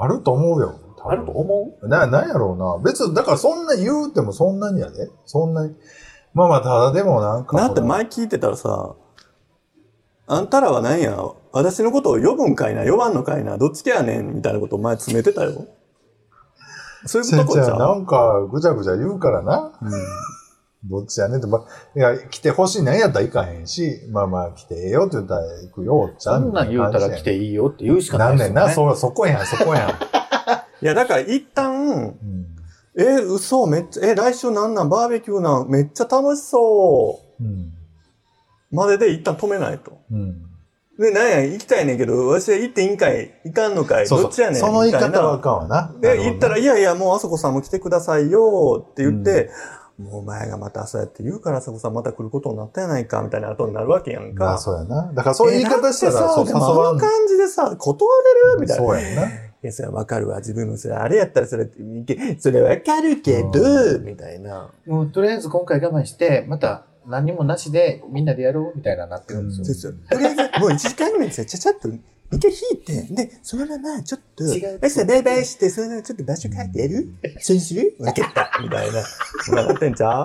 S1: あると思うよ。
S3: あると思う？
S1: な、なんやろうな。別に、だからそんな言うてもそんなにやで。そんなに。まあまあ、ただでもなんか。
S2: だって前聞いてたらさ、あんたらは何や、私のことを呼ぶんかいな、呼ばんのかいな、どっちかやねん、みたいなことを前詰めてたよ。そういう
S1: ちゃちゃ
S2: とこじゃ。
S1: なんか、ぐちゃぐちゃ言うからな。どっちやねんって、ま、いや、来てほしいなんやったら行かへんし、まあまあ、来てええよって言ったら行くよ、ちゃん
S3: そんなん言うたら来ていいよって言うしかなですよ、ね。
S1: ないんねんな、そ、そこやん、そこやん。
S2: いや、だから一旦、
S1: うん
S2: え、嘘、めっちゃ、え、来週なんなん、バーベキューなん、めっちゃ楽しそ
S1: うん。
S2: う。までで一旦止めないと。
S1: うん。
S2: で、なんや、行きたいねんけど、わしは行っていいんかい行かんのかい
S1: そうそう。
S2: どっちやねん
S1: その言い方はあかんわな。
S2: で、言ったら、
S1: い
S2: いやいや、もうあそこさんも来てくださいよって言って、もうお前がまたそうやって言うからあそこさんまた来ることになったやないかみたいな後になるわけやんか。
S1: まあ、そうやな。だからそういう言い方したら、そう、誘
S2: えだってさでもあ
S1: わん。
S2: の感じでさ、断れるみたいな。
S1: そうやんな。
S2: いや、それはわかるわ。自分のそれ、あれやったらそれ、それわかるけど、みたいな。
S3: もうとりあえず今回我慢して、また何もなしでみんなでやろうみたいななってるんですよ。
S2: そうそう。とりあえず、もう1時間ぐらいですよ。ちゃちゃっと、一回引いて、で、そのまま、ちょっと、
S3: 違う
S2: 明日バイバイして、そのままちょっと場所変えてやる？そうする？わかった。みたいな。そんななってんちゃう？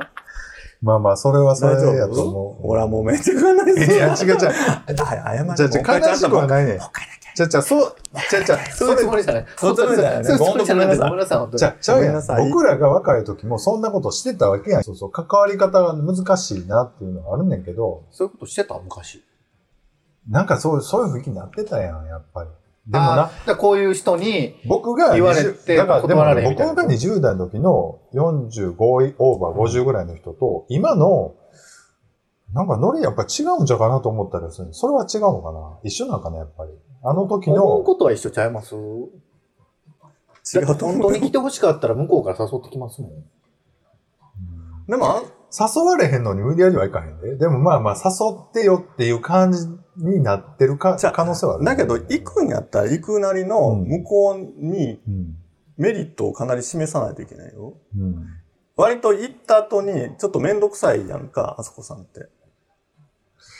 S1: まあまあ、それはそれ
S2: 大丈
S1: やと
S2: 夫？
S1: 思う。
S2: ほら、もうめっちゃ考えて
S1: いや、違う違う。
S2: はい、謝る。
S1: じゃあ、じゃあ、悲しくはないねん。
S2: もう一回だけ。
S1: じゃあ、じゃあ、そう、じゃあ、じゃあ、
S3: そういうつもりじゃない。
S2: そういうつもりじゃないね
S3: そういうつもりじゃない。
S2: ごめん
S3: なさい、本当に。
S1: じゃあ、ちゃうやん
S2: ごめんなさい
S1: 僕らが若い時もそんなことしてたわけやん。そうそう、関わり方が難しいなっていうのがあるねんけど、
S3: そういうことしてた昔。
S1: なんかそう、そういう雰囲気になってたやん、やっぱり。でもな、
S3: こういう人に、
S1: 僕が
S3: 言われ
S1: 20
S3: て
S1: だから僕が20代の時の45オーバー50ぐらいの人と、今の、なんかノリやっぱ違うんじゃかなと思ったりする。それは違うのかな一緒なんかな、やっぱり。あの時
S3: 思う
S1: の、
S3: ことは一緒ちゃいます？
S2: 違うと思う
S3: 本当に来てほしかったら向こうから誘ってきますもん。
S2: でも、
S1: 誘われへんのに無理やりはいかへんで。でもまあまあ誘ってよっていう感じになってるか可能性はある。
S2: だけど、行くんやったら行くなりの、
S1: うん
S2: 向こうに
S1: うん。
S2: メリットをかなり示さないといけないよ。
S1: うん。
S2: 割と行った後に、ちょっとめんどくさいやんか、あそこさんって。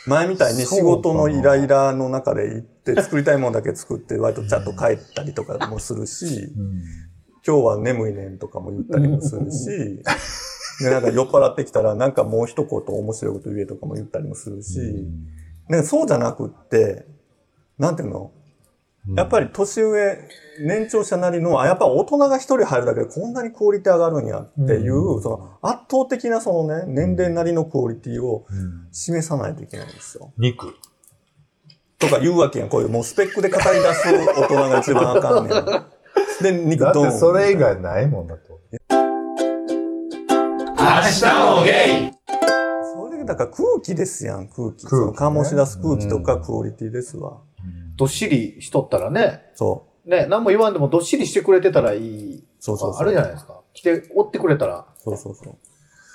S2: 前みたいに仕事のイライラの中で行って、作りたいものだけ作って、割とちゃんと帰ったりとかもするし、
S1: うん。
S2: 今日は眠いねんとかも言ったりもするし、で、なんか酔っ払ってきたら、なんかもう一言面白いこと言えとかも言ったりもするし、ね、そうじゃなくって、なんていうの？やっぱり年上、年長者なりの、あ、やっぱ大人が一人入るだけでこんなにクオリティ上がるんやっていう、
S1: うん。
S2: その圧倒的なそのね、年齢なりのクオリティを
S1: うん。
S2: 示さないといけないんですよ。
S1: 肉。
S2: とか言うわけやん。こういうもうスペックで語り出す大人が一番あかんねん。で、肉
S1: だっ
S2: ドン。
S1: てそれ以外ないもんだと。
S4: 明日もゲイ
S2: それだから空気ですやん、空気。
S1: 空気ね
S2: 醸し出す空気とか
S1: うん
S2: クオリティですわ。
S3: どっしりしとったらね、
S2: そ
S3: ね、何も言わんでもどっしりしてくれてたらいい。
S2: そうそうそう
S3: あるじゃないですか。来て、追ってくれたら。
S2: う。そうそうそう。い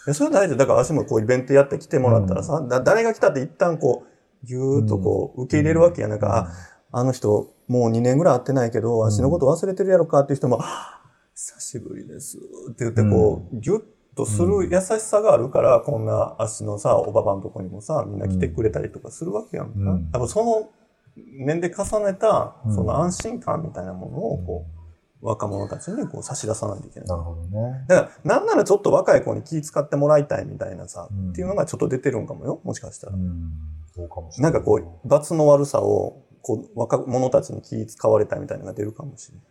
S2: や、それ大事。だから私もこうイベントやって来てもらったらさ、だ誰が来たって一旦こう、ぎゅーっとこう、受け入れるわけや。なんか、あ、あの人、もう2年ぐらい会ってないけど、私のこと忘れてるやろかっていう人も、あ久しぶりですって言って、こう、ぎゅっとする優しさがあるから、こんな足のさ、おばばんとこにもさ、みんな来てくれたりとかするわけやんか。
S1: うん
S2: 多分その年齢重ねた、
S1: うん
S2: その安心感みたいなものを、こう、若者たちにこう差し出さないといけない。
S1: なるほどね。
S2: だから、なんならちょっと若い子に気使ってもらいたいみたいなさ、
S1: うん
S2: っていうのがちょっと出てるんかもよ、もしかしたら。
S1: うん。そうかもしれない。
S2: なんかこう、罰の悪さを、こう、若者たちに気使われたいみたいなのが出るかもしれない。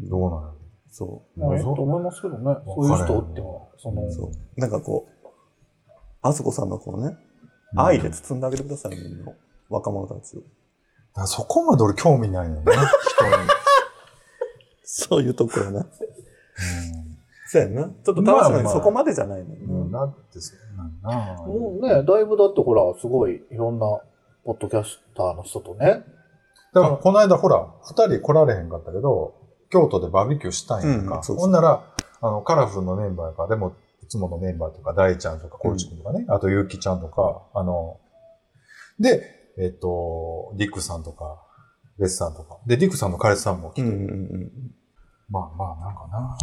S1: うん。どうなの
S2: そ
S3: まあ、いいと思いますけどね。そういう人おっても。その
S2: う。、そう。なんかこう、あすこさんのこのね、愛で包んであげてください、みんな。若者たちを。
S1: だそこまで俺興味ないのね、人に。
S2: そういうところな。
S1: うん
S2: そうやんな。ちょっと
S1: まあ
S2: 確かに
S1: まあ
S2: そこまでじゃないのよ
S1: うん、
S2: な。
S1: だってそうなんな。
S3: もうね、だいぶだってほら、すごいいろんなポッドキャスターの人とね、
S1: だから、この間ほら、二人来られへんかったけど、京都でバーベキューしたんやんか。
S2: うんそうそう
S1: ほんなら、あの、カラフルのメンバーか、でも、いつものメンバーとか、大ちゃんとか、コルチ君とかね、あと、ゆうきちゃんとか、あの、で、えっ、と、ディックさんとか、レスさんとか。で、ディックさんの彼氏さんも来て、
S2: うんうんうん。
S1: まあまあ、なんかな。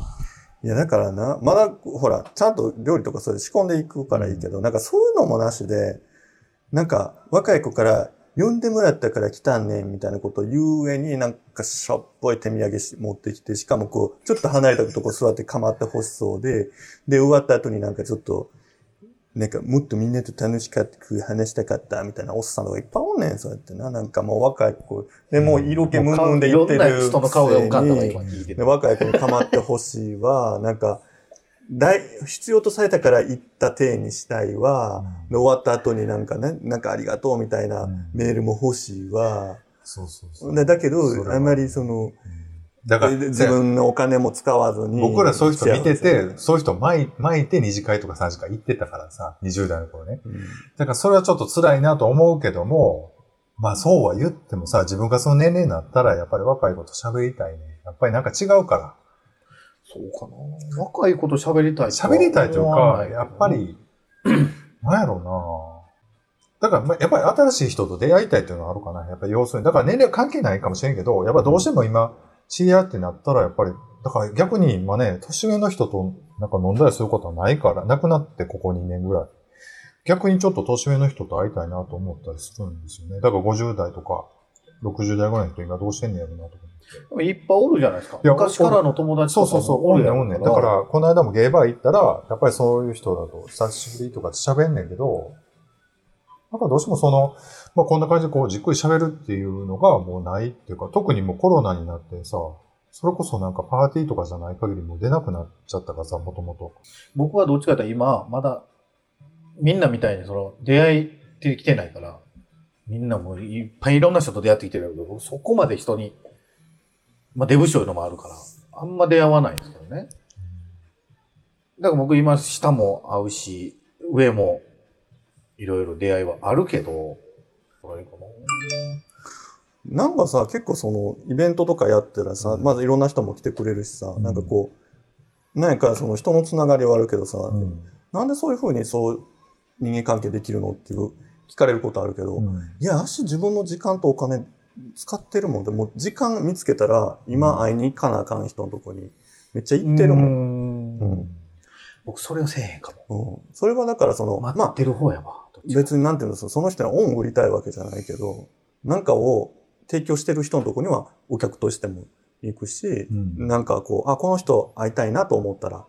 S2: いや、だからな、まだ、ほら、ちゃんと料理とかそれ仕込んでいくからいいけど、なんかそういうのもなしで、なんか若い子から、呼んでもらったから来たんねんみたいなことを言う上になんかしょっぽい手土産し持ってきて、しかもこう、ちょっと離れたとこ座って構ってほしそうで、で、終わった後になんかちょっと、なんかもっとみんなと楽しく話したかったみたいなおっさんとかいっぱいおんねん、そうやってな。なんかもう若い子。で、もう色気ムンムンで言ってる。
S3: 人の顔が浮かんだわ、今聞いて
S2: で、
S3: て。
S2: 若い子に構ってほしいは、なんか、大、必要とされたから行った体にしたいは、で終わった後になんかね、なんかありがとうみたいな
S1: うん
S2: メールも欲しいは、
S1: そうそうそう。
S2: でだけどあんまりその、
S1: だから、
S2: で自分のお金も使わずに。
S1: 僕らそういう人見てて、そういう人巻い巻いて二次会とか三次会行ってたからさ、20代の頃ね。
S2: うん
S1: だからそれはちょっと辛いなと思うけども、まあそうは言ってもさ、自分がその年齢になったらやっぱり若い子と喋りたいね。やっぱりなんか違うから。
S3: そうかな。若い子と喋りたい
S1: 喋りたいというか、やっぱり、なんやろうなだから、まあやっぱり新しい人と出会いたいっていうのはあるかな。やっぱり要するに。だから年齢は関係ないかもしれんけど、やっぱりどうしても今、知り合ってなったら、やっぱり、だから逆に今ね、年上の人となんか飲んだりすることはないから、なくなってここ2年ぐらい。逆にちょっと年上の人と会いたいなと思ったりするんですよね。だから50代とか、60代ぐらいの人今どうしてんねやろうなと思って。
S3: でもいっぱいおるじゃないですか。昔からの友達とか
S1: そうそうそう、
S3: もおる
S1: ねんおんねん。だから、この間もゲーバー行ったら、やっぱりそういう人だと、久しぶりとか喋んねんけど、なんかどうしてもその、まあこんな感じでこうじっくり喋るっていうのがもうないっていうか、特にもうコロナになってさ、それこそなんかパーティーとかじゃない限りもう出なくなっちゃったからさ、もともと。
S3: 僕はどっちかというと今、まだ、みんなみたいにその、出会いってきてないから、みんなもういっぱいいろんな人と出会ってきてるけど、僕そこまで人に、まあ、デブ賞いうのもあるから、あんま出会わないんですけどね。だから僕今、下も会うし、上も、いろいろ出会いはあるけど、それかな
S2: なんかさ、結構その、イベントとかやったらさ、
S1: うん
S2: まずいろんな人も来てくれるしさ、
S1: ん
S2: なんかこう、なんかその人のつながりはあるけどさ、
S1: うん。
S2: なんでそういうふうにそう人間関係できるのっていう聞かれることあるけど、
S1: うん
S2: いや、足自分の時間とお金使ってるもんで、もう時間見つけたら、今会いに行かなあかん人のとこにめっちゃ行ってるもん。
S3: ん
S2: うん
S3: 僕それをせえへんかも。
S2: うんそれはだからその、まあ
S3: 待ってる方やわ。どっちか
S2: 別になんていうの、その人に恩を売りたいわけじゃないけど、なんかを提供してる人のとこにはお客としても行くし、
S1: うん
S2: なんかこう、あ、この人会いたいなと思ったら、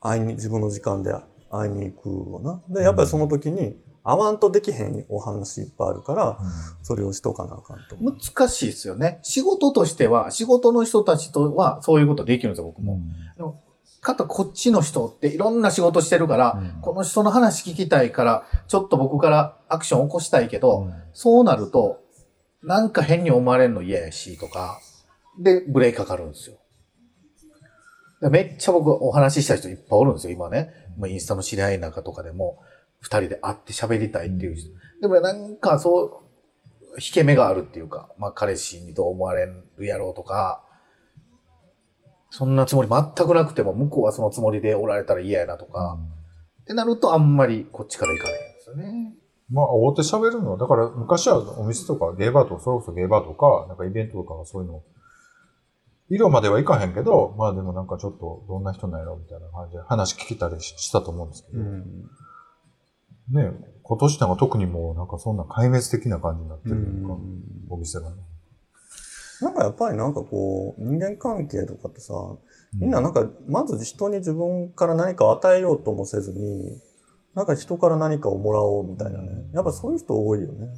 S2: 会いに、自分の時間で会いに行くわな。で、やっぱりその時に、会わんとできへんお話いっぱいあるから、それをしとかなあかんと。
S3: 難しいですよね。仕事としては、仕事の人たちとはそういうことできるんですよ、僕も。かとこっちの人っていろんな仕事してるから、
S1: うん
S3: この人の話聞きたいから、ちょっと僕からアクション起こしたいけど、
S1: うん
S3: そうなると、なんか変に思われるの嫌やし、とか、で、ブレーキかかるんですよ。でめっちゃ僕お話しした人いっぱいおるんですよ、今ね。まあ、インスタの知り合いなんかとかでも、二人で会って喋りたいっていう人。でもなんかそう、引け目があるっていうか、まあ彼氏にどう思われるやろうとか、そんなつもり全くなくても、向こうはそのつもりでおられたら嫌やなとか、ってなるとあんまりこっちから行かないんですよね。
S1: まあ、大手喋るのは、だから昔はお店とかゲーバーとか、それこそゲーバーとか、なんかイベントとかがそういうの、色まではいかへんけど、まあでもなんかちょっとどんな人なんやろみたいな感じで話聞けたりししたと思うんですけど、
S2: うん。
S1: ね今年なんか特にもうなんかそんな壊滅的な感じになってるというか、お店がね。
S2: なんかやっぱりなんかこう、人間関係とかってさ、みんななんか、まず人に自分から何かを与えようともせずに、なんか人から何かをもらおうみたいなね。やっぱそういう人多いよね。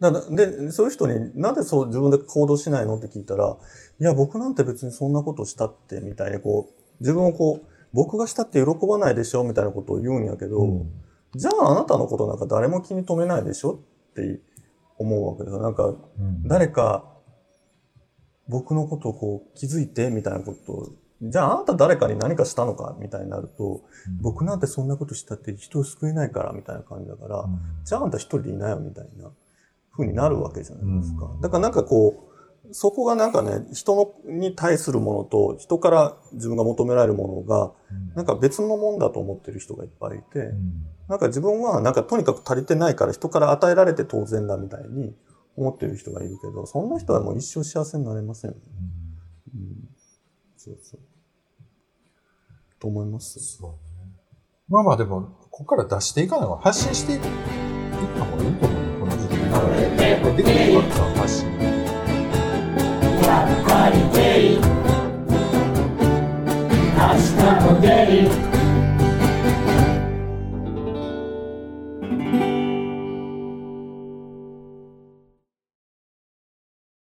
S2: だで、そういう人になんでそう自分で行動しないのって聞いたら、いや、僕なんて別にそんなことしたって、みたいにこう、自分をこう、僕がしたって喜ばないでしょみたいなことを言うんやけど、
S1: うん
S2: じゃああなたのことなんか誰も気に留めないでしょって思うわけですよ。なんか、
S1: うん
S2: 誰か僕のことをこう気づいてみたいなこと。を、じゃああなた誰かに何かしたのか？みたいになると、僕なんてそんなことしたって人を救えないから？みたいな感じだから、
S1: うん。
S2: じゃああんた一人でいなよみたいな風になるわけじゃないですか。
S1: うん。
S2: だからなんかこう、そこがなんかね、人のに対するものと、人から自分が求められるものが、なんか別のもんだと思ってる人がいっぱいいて、
S1: うん。
S2: なんか自分はなんかとにかく足りてないから人から与えられて当然だみたいに思ってる人がいるけど、そんな人はもう一生幸せになれません。うん。そうそう。と思います。
S1: そうね。まあまあでも、ここから出していかないわ発信していった方がいいと思うこの時期に。だら、やできから、発信。